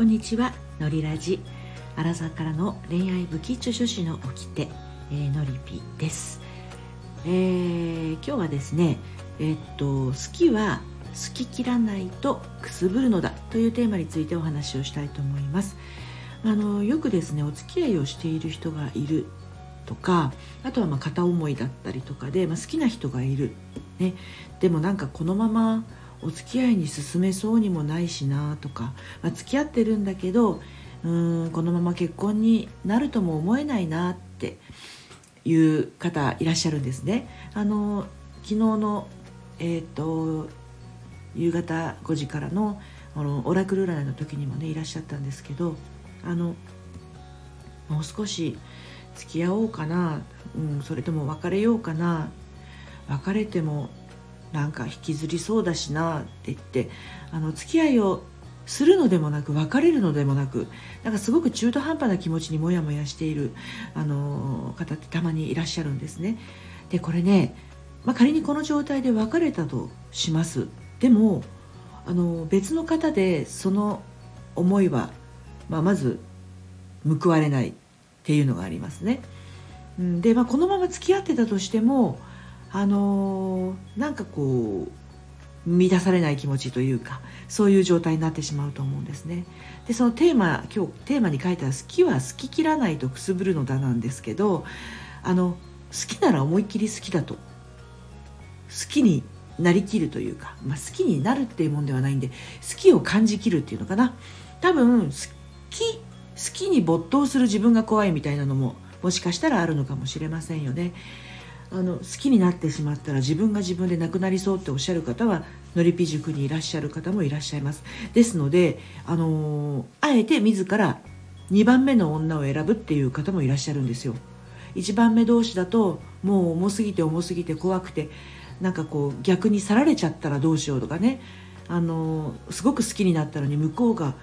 こんにちはのりラジ。アラサーからの恋愛不吉女子の掟、えー、のりぴです、えー、今日はですねえー、っと好きは好き切らないとくすぶるのだというテーマについてお話をしたいと思います。あのよくですねお付き合いをしている人がいるとかあとはまあ片思いだったりとかで、まあ、好きな人がいる、ね、でもなんかこのままお付き合いに進めそうにもないしなとか、まあ、付き合ってるんだけどうんこのまま結婚になるとも思えないなっていう方いらっしゃるんですね。あの昨日の、えーと、夕方5時からのあのオラクル占いの時にもねいらっしゃったんですけどあのもう少し付き合おうかな、うん、それとも別れようかな別れてもなんか引きずりそうだしなって言ってあの付き合いをするのでもなく別れるのでもなくなんかすごく中途半端な気持ちにモヤモヤしているあの方ってたまにいらっしゃるんですね。でこれね、まあ、仮にこの状態で別れたとしますでもあの別の方でその思いは、まあ、まず報われないっていうのがありますね。で、まあ、このまま付き合ってたとしてもあの、なんかこう満たされない気持ちというかそういう状態になってしまうと思うんですね。でそのテーマ今日テーマに書いた「好きは好き切らないとくすぶるのだ」なんですけどあの好きなら思いっきり好きだと好きになりきるというか、まあ、好きになるっていうもんではないんで好きを感じきるっていうのかな多分好き好きに没頭する自分が怖いみたいなのももしかしたらあるのかもしれませんよね。あの好きになってしまったら自分が自分で亡くなりそうっておっしゃる方はのりぴ塾にいらっしゃる方もいらっしゃいます。ですので、あの、あえて自ら2番目の女を選ぶっていう方もいらっしゃるんですよ。1番目同士だともう重すぎて重すぎて怖くてなんかこう逆に去られちゃったらどうしようとかね、あの、すごく好きになったのに向こうが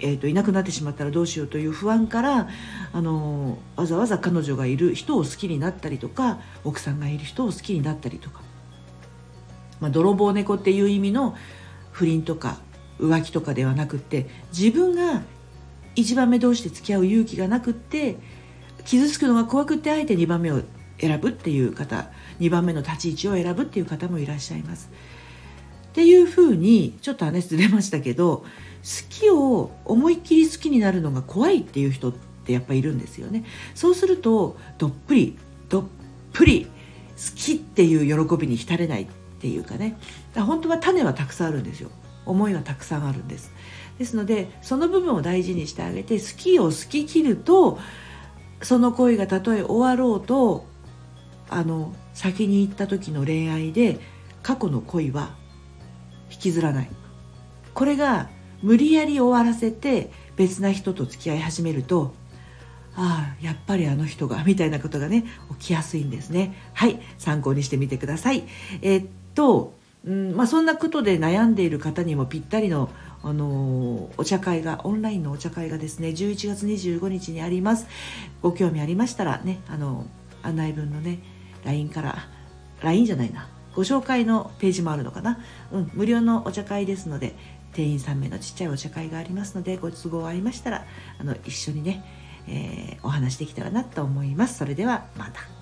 えーと、いなくなってしまったらどうしようという不安からあのわざわざ彼女がいる人を好きになったりとか奥さんがいる人を好きになったりとか、まあ、泥棒猫っていう意味の不倫とか浮気とかではなくって自分が1番目同士で付き合う勇気がなくって傷つくのが怖くってあえて2番目を選ぶっていう方2番目の立ち位置を選ぶっていう方もいらっしゃいます。ふうにちょっと話ずれましたけど好きを思いっきり好きになるのが怖いっていう人ってやっぱいるんですよね。そうするとどっぷりどっぷり好きっていう喜びに浸れないっていうかね。本当は種はたくさんあるんですよ。思いはたくさんあるんです。ですのでその部分を大事にしてあげて好きを好き切るとその恋がたとえ終わろうとあの先に行った時の恋愛で過去の恋は引きずらない。これが無理やり終わらせて別な人と付き合い始めるとああやっぱりあの人がみたいなことがね起きやすいんですね。はい参考にしてみてください。え、っと、うんまあ、そんなことで悩んでいる方にもぴったりのあのお茶会がオンラインのお茶会がですね11月25日にあります。ご興味ありましたらねあの案内文のね LINE から LINE じゃないな。ご紹介のページもあるのかな、うん、無料のお茶会ですので店員3名のちっちゃいお茶会がありますのでご都合ありましたらあの一緒にね、えー、お話できたらなと思いますそれではまた。